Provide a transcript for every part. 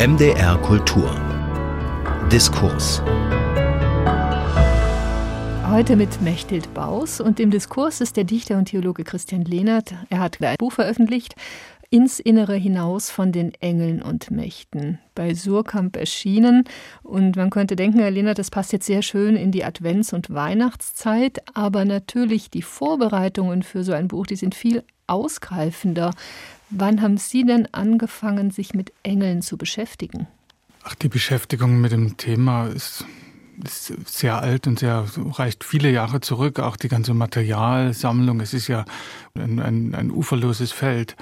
MDR Kultur Diskurs Heute mit Mechthild Baus und im Diskurs ist der Dichter und Theologe Christian Lehnert. Er hat ein Buch veröffentlicht, Ins Innere hinaus von den Engeln und Mächten, bei Surkamp erschienen. Und man könnte denken, Herr Lehnert, das passt jetzt sehr schön in die Advents- und Weihnachtszeit, aber natürlich die Vorbereitungen für so ein Buch, die sind viel ausgreifender. Wann haben Sie denn angefangen, sich mit Engeln zu beschäftigen? Ach, die Beschäftigung mit dem Thema ist ist sehr alt und sehr reicht viele Jahre zurück. Auch die ganze Materialsammlung, es ist ja ein, ein, ein uferloses Feld.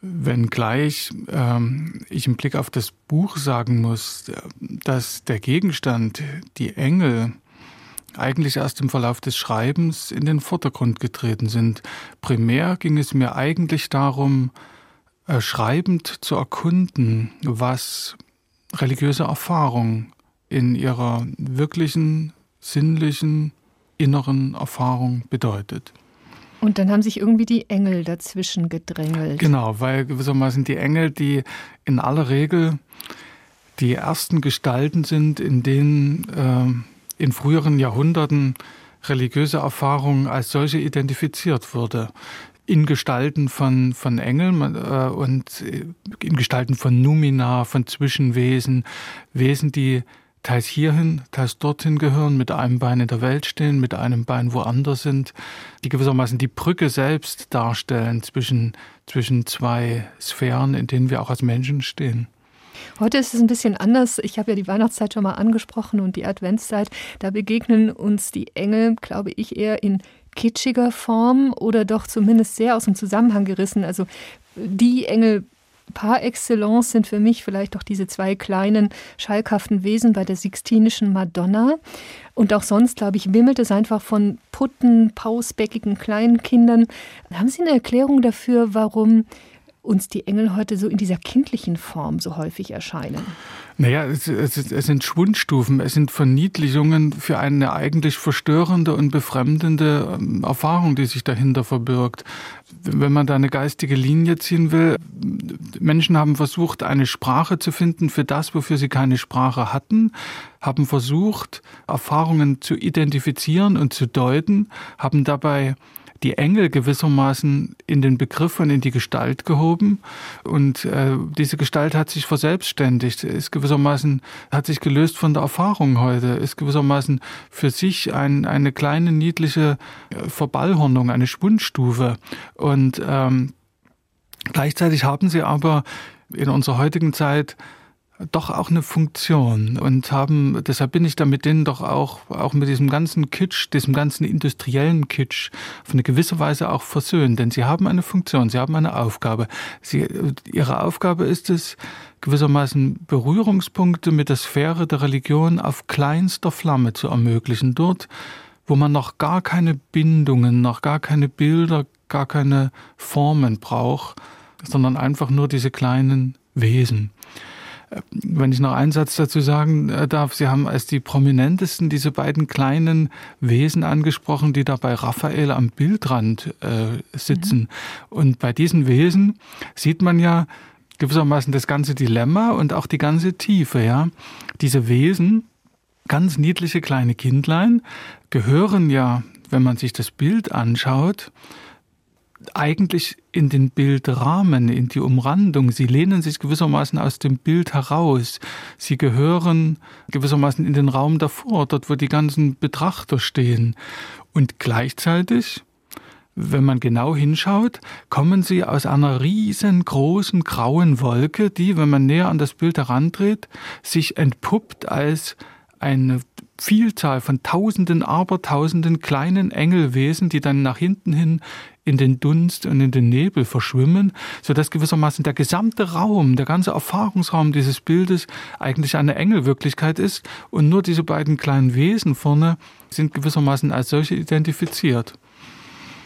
Wenngleich ähm, ich im Blick auf das Buch sagen muss, dass der Gegenstand, die Engel, eigentlich erst im Verlauf des Schreibens in den Vordergrund getreten sind. Primär ging es mir eigentlich darum, äh, schreibend zu erkunden, was religiöse Erfahrung in ihrer wirklichen, sinnlichen, inneren Erfahrung bedeutet. Und dann haben sich irgendwie die Engel dazwischen gedrängelt. Genau, weil gewissermaßen die Engel, die in aller Regel die ersten Gestalten sind, in denen äh, in früheren Jahrhunderten religiöse Erfahrung als solche identifiziert wurde. In Gestalten von, von Engeln äh, und in Gestalten von Numina, von Zwischenwesen, Wesen, die teils hierhin, teils dorthin gehören, mit einem Bein in der Welt stehen, mit einem Bein woanders sind, die gewissermaßen die Brücke selbst darstellen zwischen, zwischen zwei Sphären, in denen wir auch als Menschen stehen. Heute ist es ein bisschen anders. Ich habe ja die Weihnachtszeit schon mal angesprochen und die Adventszeit. Da begegnen uns die Engel, glaube ich, eher in kitschiger Form oder doch zumindest sehr aus dem Zusammenhang gerissen. Also die Engel par excellence sind für mich vielleicht auch diese zwei kleinen schalkhaften Wesen bei der Sixtinischen Madonna. Und auch sonst, glaube ich, wimmelt es einfach von putten, pausbäckigen kleinen Kindern. Haben Sie eine Erklärung dafür, warum uns die Engel heute so in dieser kindlichen Form so häufig erscheinen? Naja, es, es, es sind Schwundstufen, es sind Verniedlichungen für eine eigentlich verstörende und befremdende ähm, Erfahrung, die sich dahinter verbirgt. Wenn man da eine geistige Linie ziehen will, Menschen haben versucht, eine Sprache zu finden für das, wofür sie keine Sprache hatten, haben versucht, Erfahrungen zu identifizieren und zu deuten, haben dabei die Engel gewissermaßen in den Begriff und in die Gestalt gehoben. Und äh, diese Gestalt hat sich verselbstständigt, ist gewissermaßen, hat sich gelöst von der Erfahrung heute, ist gewissermaßen für sich ein, eine kleine niedliche äh, Verballhornung, eine Schwundstufe. Und ähm, gleichzeitig haben sie aber in unserer heutigen Zeit doch auch eine Funktion und haben, deshalb bin ich da mit denen doch auch, auch mit diesem ganzen Kitsch, diesem ganzen industriellen Kitsch auf eine gewisse Weise auch versöhnt, denn sie haben eine Funktion, sie haben eine Aufgabe. Sie, ihre Aufgabe ist es, gewissermaßen Berührungspunkte mit der Sphäre der Religion auf kleinster Flamme zu ermöglichen, dort, wo man noch gar keine Bindungen, noch gar keine Bilder, gar keine Formen braucht, sondern einfach nur diese kleinen Wesen. Wenn ich noch einen Satz dazu sagen äh, darf, Sie haben als die prominentesten diese beiden kleinen Wesen angesprochen, die da bei Raphael am Bildrand äh, sitzen. Mhm. Und bei diesen Wesen sieht man ja gewissermaßen das ganze Dilemma und auch die ganze Tiefe. Ja, diese Wesen, ganz niedliche kleine Kindlein, gehören ja, wenn man sich das Bild anschaut, eigentlich in den Bildrahmen, in die Umrandung. Sie lehnen sich gewissermaßen aus dem Bild heraus. Sie gehören gewissermaßen in den Raum davor, dort wo die ganzen Betrachter stehen. Und gleichzeitig, wenn man genau hinschaut, kommen sie aus einer riesengroßen grauen Wolke, die, wenn man näher an das Bild herandreht, sich entpuppt als eine Vielzahl von Tausenden, Abertausenden kleinen Engelwesen, die dann nach hinten hin in den Dunst und in den Nebel verschwimmen, so dass gewissermaßen der gesamte Raum, der ganze Erfahrungsraum dieses Bildes eigentlich eine Engelwirklichkeit ist und nur diese beiden kleinen Wesen vorne sind gewissermaßen als solche identifiziert.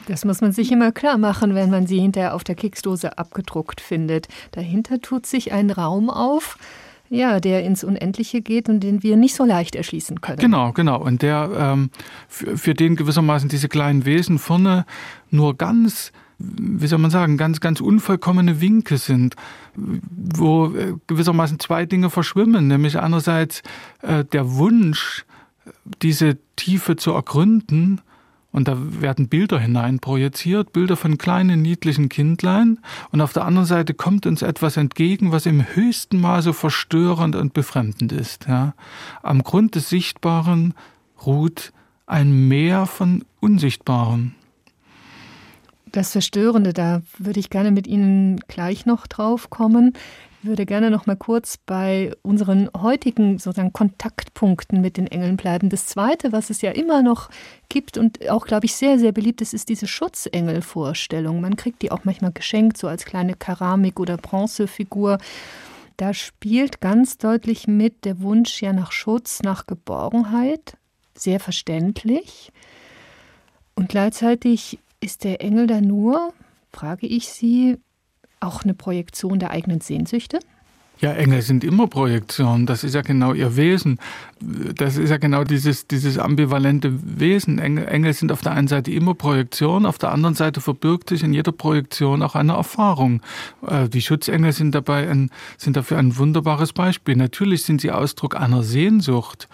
Das muss man sich immer klar machen, wenn man sie hinterher auf der Keksdose abgedruckt findet. Dahinter tut sich ein Raum auf, ja, der ins Unendliche geht und den wir nicht so leicht erschließen können. Genau, genau. Und der ähm, für, für den gewissermaßen diese kleinen Wesen vorne nur ganz wie soll man sagen, ganz, ganz unvollkommene Winke sind, wo äh, gewissermaßen zwei Dinge verschwimmen, nämlich einerseits äh, der Wunsch, diese Tiefe zu ergründen, und da werden Bilder hineinprojiziert, Bilder von kleinen, niedlichen Kindlein. Und auf der anderen Seite kommt uns etwas entgegen, was im höchsten Maße verstörend und befremdend ist. Ja. Am Grund des Sichtbaren ruht ein Meer von Unsichtbaren. Das Verstörende, da würde ich gerne mit Ihnen gleich noch drauf kommen würde gerne noch mal kurz bei unseren heutigen sozusagen Kontaktpunkten mit den Engeln bleiben. Das zweite, was es ja immer noch gibt und auch, glaube ich, sehr, sehr beliebt ist, ist diese Schutzengel-Vorstellung. Man kriegt die auch manchmal geschenkt, so als kleine Keramik- oder Bronzefigur. Da spielt ganz deutlich mit der Wunsch ja nach Schutz, nach Geborgenheit. Sehr verständlich. Und gleichzeitig ist der Engel da nur, frage ich Sie, auch eine Projektion der eigenen Sehnsüchte? Ja, Engel sind immer Projektionen. Das ist ja genau ihr Wesen. Das ist ja genau dieses, dieses ambivalente Wesen. Engel, Engel sind auf der einen Seite immer Projektion, auf der anderen Seite verbirgt sich in jeder Projektion auch eine Erfahrung. Äh, die Schutzengel sind dabei ein, sind dafür ein wunderbares Beispiel. Natürlich sind sie Ausdruck einer Sehnsucht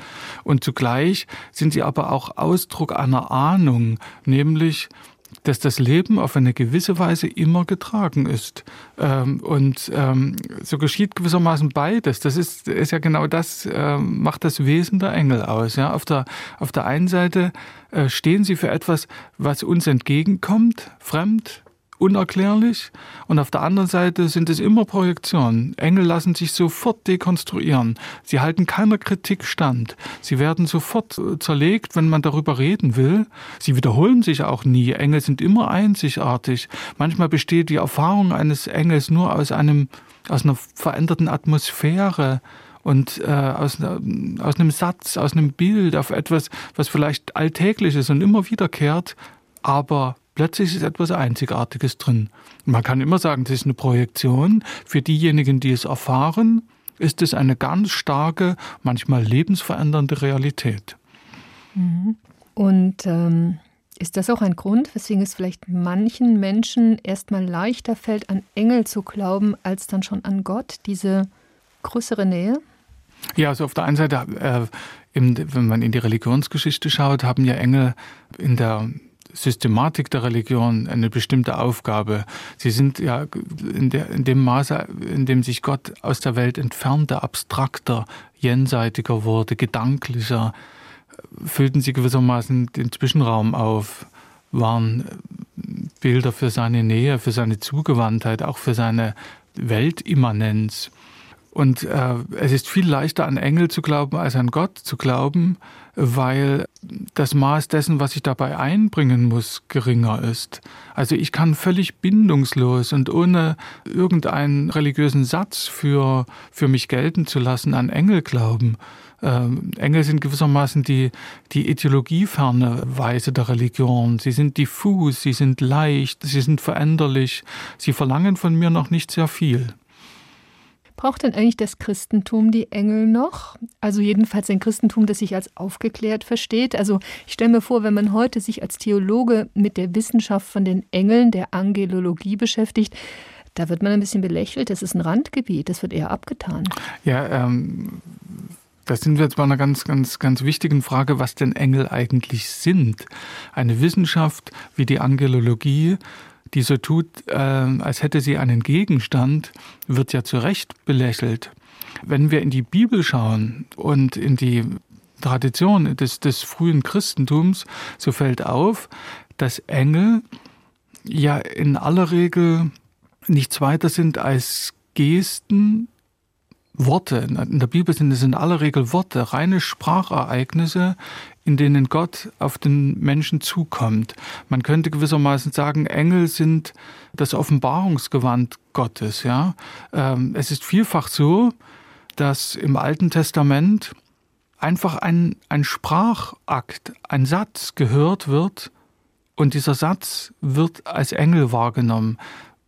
und zugleich sind sie aber auch Ausdruck einer Ahnung, nämlich dass das Leben auf eine gewisse Weise immer getragen ist. Ähm, und ähm, so geschieht gewissermaßen beides. Das ist, ist ja genau das, ähm, macht das Wesen der Engel aus. Ja? Auf, der, auf der einen Seite äh, stehen sie für etwas, was uns entgegenkommt, fremd, unerklärlich. Und auf der anderen Seite sind es immer Projektionen. Engel lassen sich sofort dekonstruieren. Sie halten keiner Kritik stand. Sie werden sofort zerlegt, wenn man darüber reden will. Sie wiederholen sich auch nie. Engel sind immer einzigartig. Manchmal besteht die Erfahrung eines Engels nur aus einem, aus einer veränderten Atmosphäre und äh, aus, aus einem Satz, aus einem Bild auf etwas, was vielleicht alltäglich ist und immer wiederkehrt, aber Plötzlich ist etwas Einzigartiges drin. Man kann immer sagen, das ist eine Projektion. Für diejenigen, die es erfahren, ist es eine ganz starke, manchmal lebensverändernde Realität. Mhm. Und ähm, ist das auch ein Grund, weswegen es vielleicht manchen Menschen erstmal leichter fällt, an Engel zu glauben, als dann schon an Gott, diese größere Nähe? Ja, also auf der einen Seite, äh, wenn man in die Religionsgeschichte schaut, haben ja Engel in der Systematik der Religion eine bestimmte Aufgabe. Sie sind ja in, der, in dem Maße, in dem sich Gott aus der Welt entfernte, abstrakter, jenseitiger wurde, gedanklicher, füllten sie gewissermaßen den Zwischenraum auf, waren Bilder für seine Nähe, für seine Zugewandtheit, auch für seine Weltimmanenz. Und äh, es ist viel leichter an Engel zu glauben als an Gott zu glauben, weil das Maß dessen, was ich dabei einbringen muss, geringer ist. Also ich kann völlig bindungslos und ohne irgendeinen religiösen Satz für, für mich gelten zu lassen an Engel glauben. Ähm, Engel sind gewissermaßen die, die ideologieferne Weise der Religion. Sie sind diffus, sie sind leicht, sie sind veränderlich. Sie verlangen von mir noch nicht sehr viel. Braucht denn eigentlich das Christentum die Engel noch? Also jedenfalls ein Christentum, das sich als aufgeklärt versteht. Also ich stelle mir vor, wenn man heute sich als Theologe mit der Wissenschaft von den Engeln, der Angelologie beschäftigt, da wird man ein bisschen belächelt. Das ist ein Randgebiet, das wird eher abgetan. Ja, ähm, da sind wir jetzt bei einer ganz, ganz, ganz wichtigen Frage, was denn Engel eigentlich sind. Eine Wissenschaft wie die Angelologie die so tut, äh, als hätte sie einen Gegenstand, wird ja zu Recht belächelt. Wenn wir in die Bibel schauen und in die Tradition des, des frühen Christentums, so fällt auf, dass Engel ja in aller Regel nichts weiter sind als Gesten, Worte. In der Bibel sind es in aller Regel Worte, reine Sprachereignisse, in denen Gott auf den Menschen zukommt. Man könnte gewissermaßen sagen, Engel sind das Offenbarungsgewand Gottes. Ja, ähm, es ist vielfach so, dass im Alten Testament einfach ein, ein Sprachakt, ein Satz gehört wird und dieser Satz wird als Engel wahrgenommen.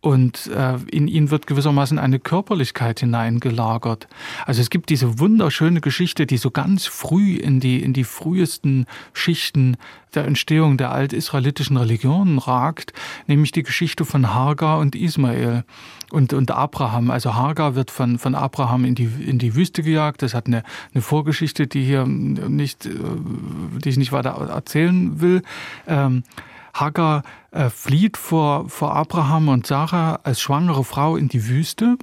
Und äh, in ihn wird gewissermaßen eine Körperlichkeit hineingelagert. Also es gibt diese wunderschöne Geschichte, die so ganz früh in die, in die frühesten Schichten der Entstehung der altisraelitischen Religionen ragt, nämlich die Geschichte von Hagar und Ismael und, und Abraham. Also Hagar wird von, von Abraham in die, in die Wüste gejagt. Das hat eine, eine Vorgeschichte, die hier nicht, äh, die ich nicht weiter erzählen will. Ähm, Hagar äh, flieht vor, vor Abraham und Sarah als schwangere Frau in die Wüste.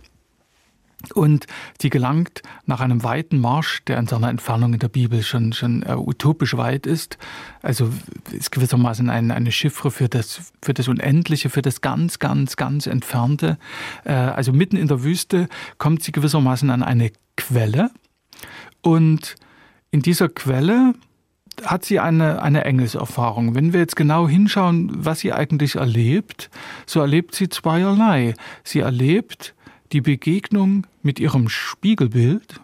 Und sie gelangt nach einem weiten Marsch, der in seiner Entfernung in der Bibel schon, schon äh, utopisch weit ist. Also ist gewissermaßen ein, eine Chiffre für das, für das Unendliche, für das ganz, ganz, ganz Entfernte. Äh, also mitten in der Wüste kommt sie gewissermaßen an eine Quelle. Und in dieser Quelle hat sie eine, eine Engelserfahrung. Wenn wir jetzt genau hinschauen, was sie eigentlich erlebt, so erlebt sie zweierlei. Sie erlebt die Begegnung mit ihrem Spiegelbild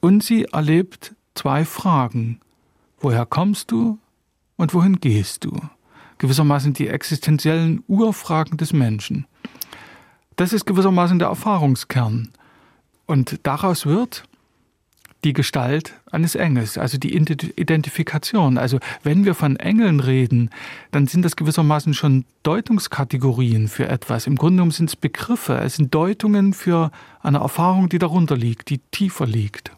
und sie erlebt zwei Fragen. Woher kommst du und wohin gehst du? Gewissermaßen die existenziellen Urfragen des Menschen. Das ist gewissermaßen der Erfahrungskern. Und daraus wird die Gestalt eines Engels, also die Identifikation. Also wenn wir von Engeln reden, dann sind das gewissermaßen schon Deutungskategorien für etwas. Im Grunde genommen sind es Begriffe, es sind Deutungen für eine Erfahrung, die darunter liegt, die tiefer liegt.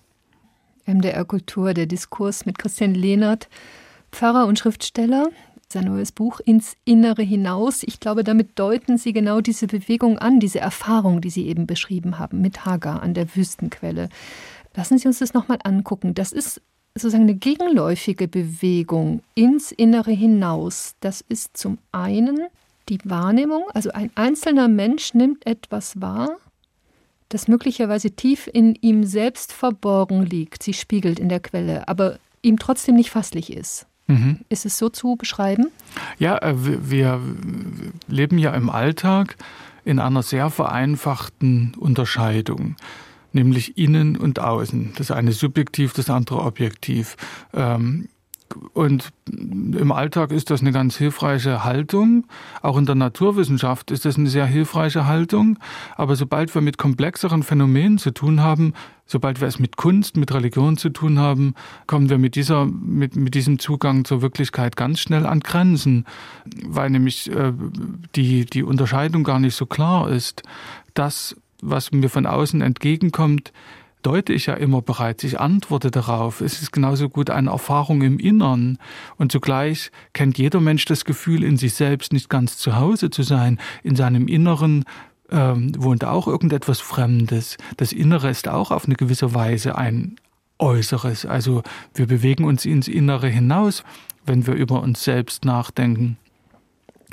MDR Kultur, der Diskurs mit Christian Lehnert, Pfarrer und Schriftsteller, sein neues Buch ins Innere hinaus. Ich glaube, damit deuten Sie genau diese Bewegung an, diese Erfahrung, die Sie eben beschrieben haben mit Hagar an der Wüstenquelle. Lassen Sie uns das nochmal angucken. Das ist sozusagen eine gegenläufige Bewegung ins Innere hinaus. Das ist zum einen die Wahrnehmung, also ein einzelner Mensch nimmt etwas wahr, das möglicherweise tief in ihm selbst verborgen liegt. Sie spiegelt in der Quelle, aber ihm trotzdem nicht fasslich ist. Mhm. Ist es so zu beschreiben? Ja, äh, wir leben ja im Alltag in einer sehr vereinfachten Unterscheidung nämlich innen und außen. Das eine subjektiv, das andere objektiv. Ähm, und im Alltag ist das eine ganz hilfreiche Haltung. Auch in der Naturwissenschaft ist das eine sehr hilfreiche Haltung. Aber sobald wir mit komplexeren Phänomenen zu tun haben, sobald wir es mit Kunst, mit Religion zu tun haben, kommen wir mit, dieser, mit, mit diesem Zugang zur Wirklichkeit ganz schnell an Grenzen, weil nämlich äh, die, die Unterscheidung gar nicht so klar ist. Das was mir von außen entgegenkommt, deute ich ja immer bereits. Ich antworte darauf. Es ist genauso gut eine Erfahrung im Innern. Und zugleich kennt jeder Mensch das Gefühl, in sich selbst nicht ganz zu Hause zu sein. In seinem Inneren ähm, wohnt auch irgendetwas Fremdes. Das Innere ist auch auf eine gewisse Weise ein Äußeres. Also wir bewegen uns ins Innere hinaus, wenn wir über uns selbst nachdenken.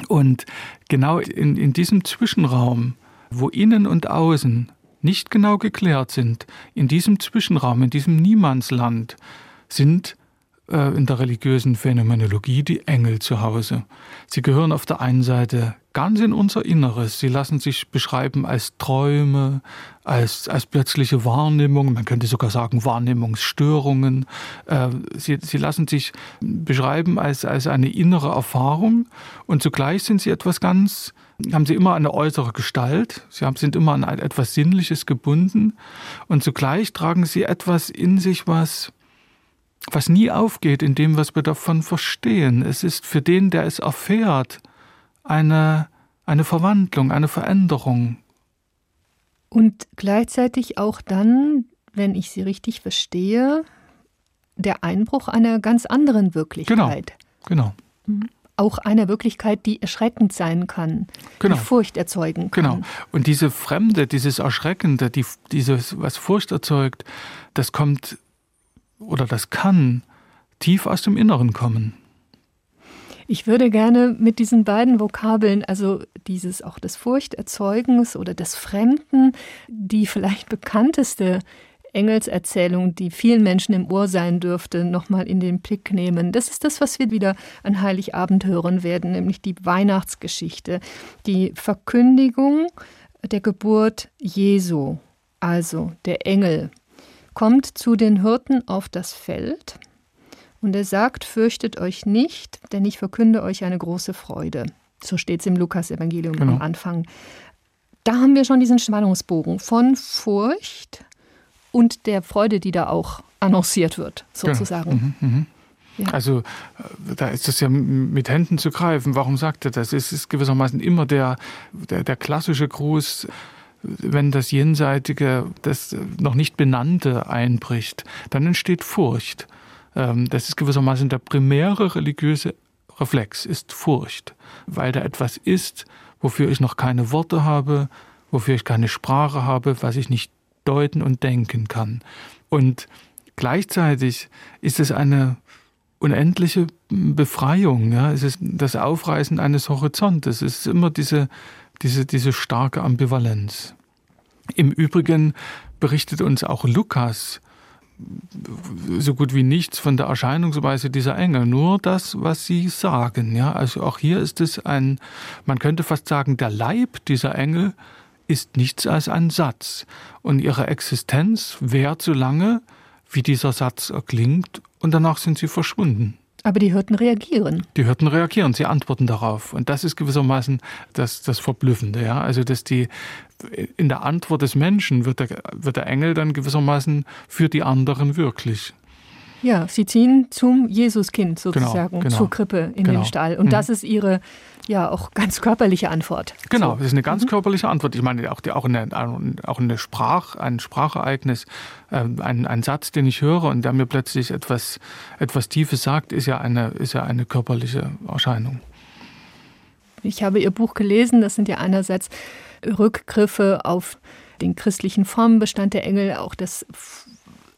Und genau in, in diesem Zwischenraum, wo innen und außen nicht genau geklärt sind, in diesem Zwischenraum, in diesem Niemandsland, sind in der religiösen Phänomenologie die Engel zu Hause. Sie gehören auf der einen Seite ganz in unser Inneres. Sie lassen sich beschreiben als Träume, als, als plötzliche Wahrnehmungen, man könnte sogar sagen Wahrnehmungsstörungen. Äh, sie, sie lassen sich beschreiben als, als eine innere Erfahrung und zugleich sind sie etwas ganz haben sie immer eine äußere Gestalt, sie sind immer an etwas Sinnliches gebunden und zugleich tragen sie etwas in sich, was, was nie aufgeht in dem, was wir davon verstehen. Es ist für den, der es erfährt, eine, eine Verwandlung, eine Veränderung. Und gleichzeitig auch dann, wenn ich Sie richtig verstehe, der Einbruch einer ganz anderen Wirklichkeit. Genau, genau. Auch einer Wirklichkeit, die erschreckend sein kann, genau. die Furcht erzeugen kann. Genau. Und diese Fremde, dieses Erschreckende, die, dieses, was Furcht erzeugt, das kommt oder das kann tief aus dem Inneren kommen. Ich würde gerne mit diesen beiden Vokabeln, also dieses auch des Furchterzeugens oder des Fremden, die vielleicht bekannteste Engelserzählung, die vielen Menschen im Ohr sein dürfte, nochmal in den Blick nehmen. Das ist das, was wir wieder an Heiligabend hören werden, nämlich die Weihnachtsgeschichte, die Verkündigung der Geburt Jesu, also der Engel, kommt zu den Hirten auf das Feld und er sagt, fürchtet euch nicht, denn ich verkünde euch eine große Freude. So steht es im Lukas-Evangelium genau. am Anfang. Da haben wir schon diesen Spannungsbogen von Furcht und der Freude, die da auch annonciert wird, sozusagen. Genau. Mhm, mh. Ja. Also äh, da ist das ja mit Händen zu greifen. Warum sagt er das? Es ist gewissermaßen immer der, der, der klassische Gruß, wenn das Jenseitige, das noch nicht Benannte einbricht, dann entsteht Furcht. Ähm, das ist gewissermaßen der primäre religiöse Reflex, ist Furcht, weil da etwas ist, wofür ich noch keine Worte habe, wofür ich keine Sprache habe, was ich nicht deuten und denken kann. Und gleichzeitig ist es eine unendliche Befreiung. Ja? Es ist das Aufreißen eines Horizontes. Es ist immer diese, diese, diese starke Ambivalenz. Im Übrigen berichtet uns auch Lukas so gut wie nichts von der Erscheinungsweise dieser Engel, nur das, was sie sagen. Ja, also auch hier ist es ein, man könnte fast sagen, der Leib dieser Engel ist nichts als ein Satz und ihre Existenz währt so lange, wie dieser Satz erklingt und danach sind sie verschwunden. Aber die Hirten reagieren. Die Hirten reagieren, sie antworten darauf. Und das ist gewissermaßen das, das Verblüffende. Ja? Also, dass die in der Antwort des Menschen wird der, wird der Engel dann gewissermaßen für die anderen wirklich. Ja, sie ziehen zum Jesuskind genau, sozusagen, genau, genau, zur Krippe in genau. den Stall. Und mhm. das ist ihre ja auch ganz körperliche Antwort. Genau, das ist eine ganz mhm. körperliche Antwort. Ich meine, auch, die, auch, eine, auch eine Sprach, ein Sprachereignis, äh, ein, ein Satz, den ich höre und der mir plötzlich etwas, etwas Tiefes sagt, ist ja, eine, ist ja eine körperliche Erscheinung. Ich habe Ihr Buch gelesen, das sind ja einerseits Rückgriffe auf den christlichen Formenbestand der Engel, auch das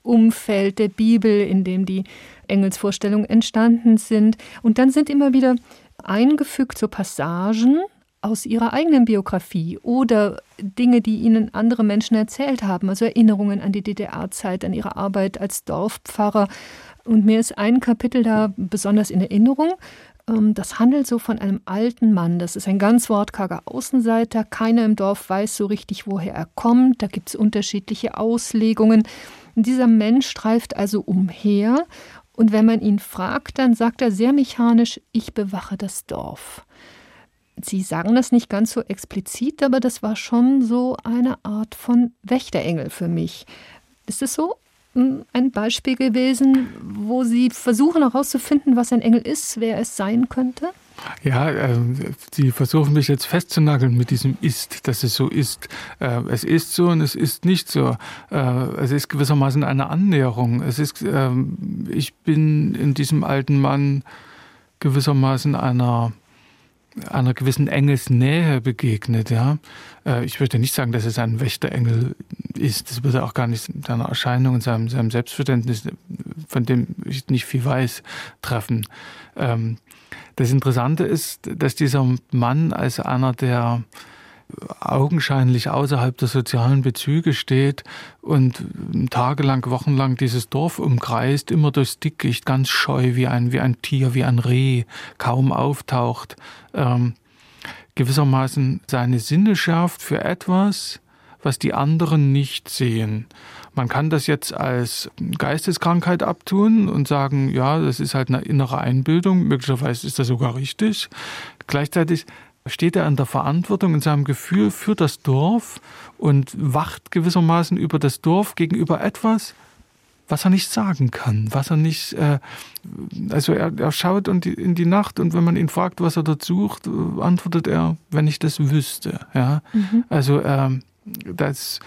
Umfeld der Bibel, in dem die Engelsvorstellungen entstanden sind. Und dann sind immer wieder eingefügt so Passagen aus ihrer eigenen Biografie oder Dinge, die ihnen andere Menschen erzählt haben, also Erinnerungen an die DDR-Zeit, an ihre Arbeit als Dorfpfarrer. Und mir ist ein Kapitel da besonders in Erinnerung. Ähm, das handelt so von einem alten Mann. Das ist ein ganz wortkarger Außenseiter. Keiner im Dorf weiß so richtig, woher er kommt. Da gibt es unterschiedliche Auslegungen. Dieser Mensch streift also umher. Und wenn man ihn fragt, dann sagt er sehr mechanisch, ich bewache das Dorf. Sie sagen das nicht ganz so explizit, aber das war schon so eine Art von Wächterengel für mich. Ist es so? ein Beispiel gewesen, wo Sie versuchen herauszufinden, was ein Engel ist, wer es sein könnte? Ja, äh, Sie versuchen mich jetzt festzunageln mit diesem Ist, dass es so ist. Äh, es ist so und es ist nicht so. Äh, es ist gewissermaßen eine Annäherung. Es ist, äh, ich bin in diesem alten Mann gewissermaßen einer einer gewissen Engelsnähe begegnet. Ja, äh, ich würde nicht sagen, dass es ein Wächterengel ist. Das würde auch gar nicht seiner Erscheinung und seinem, seinem Selbstverständnis, von dem ich nicht viel weiß, treffen. Ähm, das Interessante ist, dass dieser Mann als einer der augenscheinlich außerhalb der sozialen Bezüge steht und tagelang, wochenlang dieses Dorf umkreist, immer durchs Dickicht, ganz scheu wie ein, wie ein Tier, wie ein Reh, kaum auftaucht, ähm, gewissermaßen seine Sinne schärft für etwas, was die anderen nicht sehen. Man kann das jetzt als Geisteskrankheit abtun und sagen, ja, das ist halt eine innere Einbildung, möglicherweise ist das sogar richtig. Gleichzeitig steht er in der Verantwortung in seinem Gefühl für das Dorf und wacht gewissermaßen über das Dorf gegenüber etwas, was er nicht sagen kann, was er nicht, äh, also er, er schaut in die Nacht und wenn man ihn fragt, was er dort sucht, antwortet er, wenn ich das wüsste. Ja, mhm. also äh, das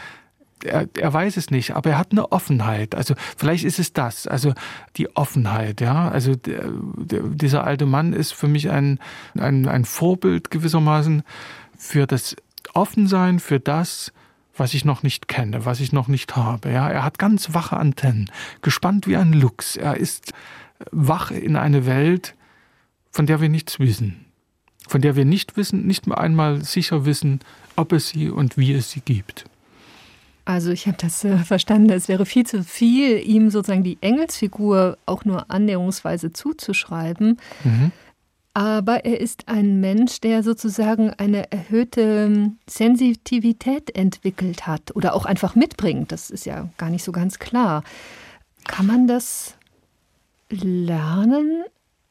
er, er weiß es nicht, aber er hat eine Offenheit. Also vielleicht ist es das, also die Offenheit, ja. Also der, der, dieser alte Mann ist für mich ein, ein, ein Vorbild gewissermaßen für das Offensein, für das, was ich noch nicht kenne, was ich noch nicht habe. Ja, er hat ganz wache Antennen, gespannt wie ein Luchs. Er ist wach in eine Welt, von der wir nichts wissen, von der wir nicht wissen, nicht einmal sicher wissen, ob es sie und wie es sie gibt. Also ich habe das äh, verstanden, es wäre viel zu viel, ihm sozusagen die Engelsfigur auch nur annäherungsweise zuzuschreiben. Mhm. Aber er ist ein Mensch, der sozusagen eine erhöhte ähm, Sensitivität entwickelt hat oder auch einfach mitbringt. Das ist ja gar nicht so ganz klar. Kann man das lernen,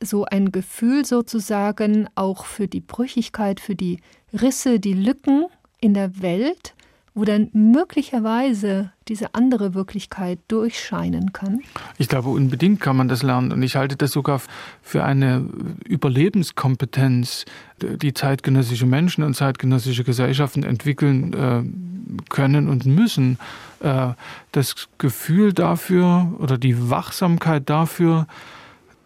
so ein Gefühl sozusagen auch für die Brüchigkeit, für die Risse, die Lücken in der Welt, wo dann möglicherweise diese andere Wirklichkeit durchscheinen kann? Ich glaube, unbedingt kann man das lernen. Und ich halte das sogar für eine Überlebenskompetenz, die zeitgenössische Menschen und zeitgenössische Gesellschaften entwickeln äh, können und müssen. Äh, das Gefühl dafür oder die Wachsamkeit dafür,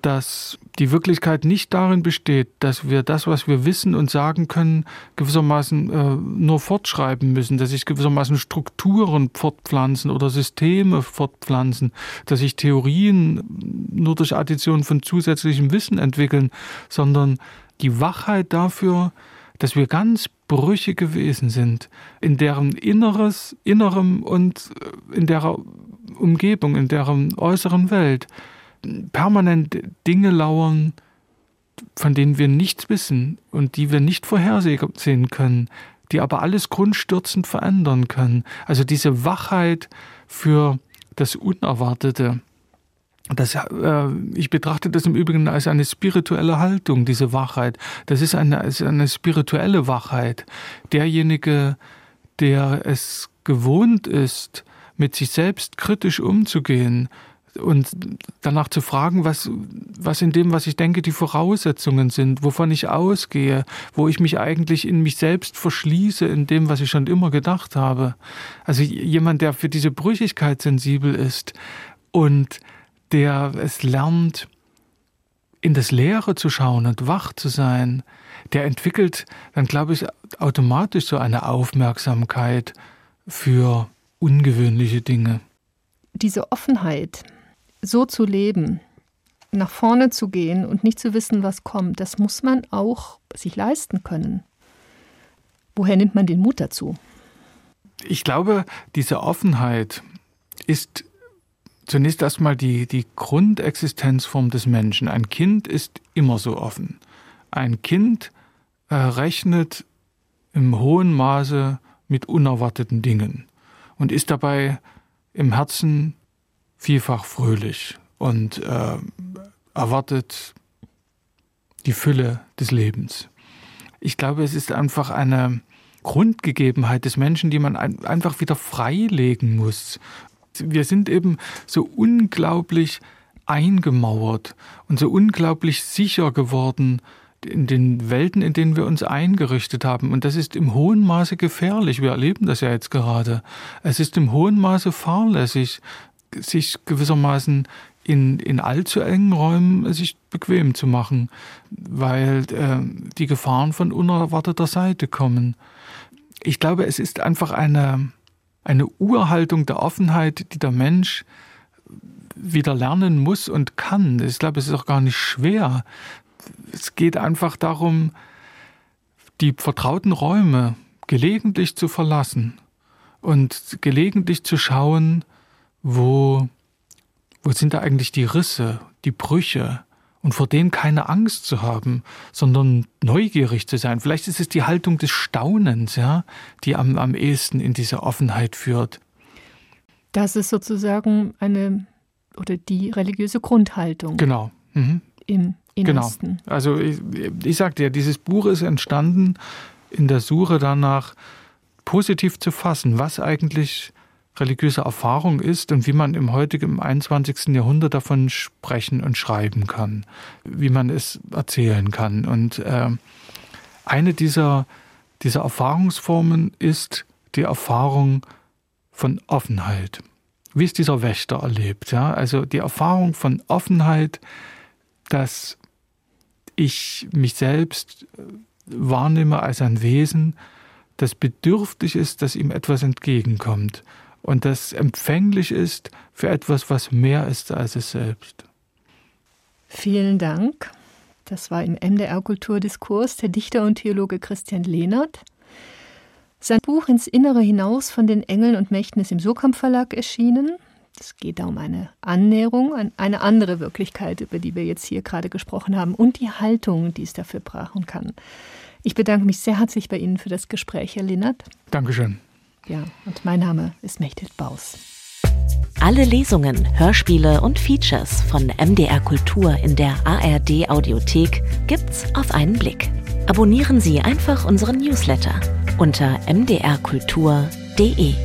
dass die Wirklichkeit nicht darin besteht, dass wir das, was wir wissen und sagen können, gewissermaßen äh, nur fortschreiben müssen, dass sich gewissermaßen Strukturen fortpflanzen oder Systeme fortpflanzen, dass sich Theorien nur durch Addition von zusätzlichem Wissen entwickeln, sondern die Wachheit dafür, dass wir ganz brüchige Wesen sind, in deren Inneres, Innerem und in der Umgebung, in deren äußeren Welt permanent Dinge lauern, von denen wir nichts wissen und die wir nicht vorhersehen können, die aber alles grundstürzend verändern können. Also diese Wachheit für das Unerwartete. Das, äh, ich betrachte das im Übrigen als eine spirituelle Haltung, diese Wachheit. Das ist eine, ist eine spirituelle Wachheit. Derjenige, der es gewohnt ist, mit sich selbst kritisch umzugehen, und danach zu fragen, was, was in dem, was ich denke, die Voraussetzungen sind, wovon ich ausgehe, wo ich mich eigentlich in mich selbst verschließe, in dem, was ich schon immer gedacht habe. Also jemand, der für diese Brüchigkeit sensibel ist und der es lernt, in das Leere zu schauen und wach zu sein, der entwickelt dann, glaube ich, automatisch so eine Aufmerksamkeit für ungewöhnliche Dinge. Diese Offenheit, so zu leben, nach vorne zu gehen und nicht zu wissen, was kommt, das muss man auch sich leisten können. Woher nimmt man den Mut dazu? Ich glaube, diese Offenheit ist zunächst erstmal die, die Grundexistenzform des Menschen. Ein Kind ist immer so offen. Ein Kind äh, rechnet im hohen Maße mit unerwarteten Dingen und ist dabei im Herzen vielfach fröhlich und äh, erwartet die Fülle des Lebens. Ich glaube, es ist einfach eine Grundgegebenheit des Menschen, die man ein, einfach wieder freilegen muss. Wir sind eben so unglaublich eingemauert und so unglaublich sicher geworden in den Welten, in denen wir uns eingerichtet haben. Und das ist im hohen Maße gefährlich. Wir erleben das ja jetzt gerade. Es ist im hohen Maße fahrlässig, sich gewissermaßen in, in allzu engen Räumen sich bequem zu machen, weil äh, die Gefahren von unerwarteter Seite kommen. Ich glaube, es ist einfach eine, eine Urhaltung der Offenheit, die der Mensch wieder lernen muss und kann. Ich glaube, es ist auch gar nicht schwer. Es geht einfach darum, die vertrauten Räume gelegentlich zu verlassen und gelegentlich zu schauen, wo, wo sind da eigentlich die Risse, die Brüche und vor denen keine Angst zu haben, sondern neugierig zu sein. Vielleicht ist es die Haltung des Staunens, ja, die am, am ehesten in diese Offenheit führt. Das ist sozusagen eine oder die religiöse Grundhaltung. Genau. Mhm. Im Innersten. Genau. Also ich, ich sagte ja, dieses Buch ist entstanden in der Suche danach, positiv zu fassen, was eigentlich religiöse Erfahrung ist und wie man im heutigen im 21. Jahrhundert davon sprechen und schreiben kann, wie man es erzählen kann. Und äh, eine dieser, dieser Erfahrungsformen ist die Erfahrung von Offenheit. Wie es dieser Wächter erlebt. Ja? Also die Erfahrung von Offenheit, dass ich mich selbst wahrnehme als ein Wesen, das bedürftig ist, dass ihm etwas entgegenkommt und das empfänglich ist für etwas, was mehr ist als es selbst. Vielen Dank. Das war im MDR Kulturdiskurs der Dichter und Theologe Christian Lehnert. Sein Buch Ins Innere hinaus von den Engeln und Mächten ist im Sokamp Verlag erschienen. Es geht da um eine Annäherung an eine andere Wirklichkeit, über die wir jetzt hier gerade gesprochen haben und die Haltung, die es dafür brauchen kann. Ich bedanke mich sehr herzlich bei Ihnen für das Gespräch, Herr Lehnert. Dankeschön. Ja, und mein Name ist Mechthild Baus. Alle Lesungen, Hörspiele und Features von MDR Kultur in der ARD Audiothek gibt's auf einen Blick. Abonnieren Sie einfach unseren Newsletter unter mdrkultur.de.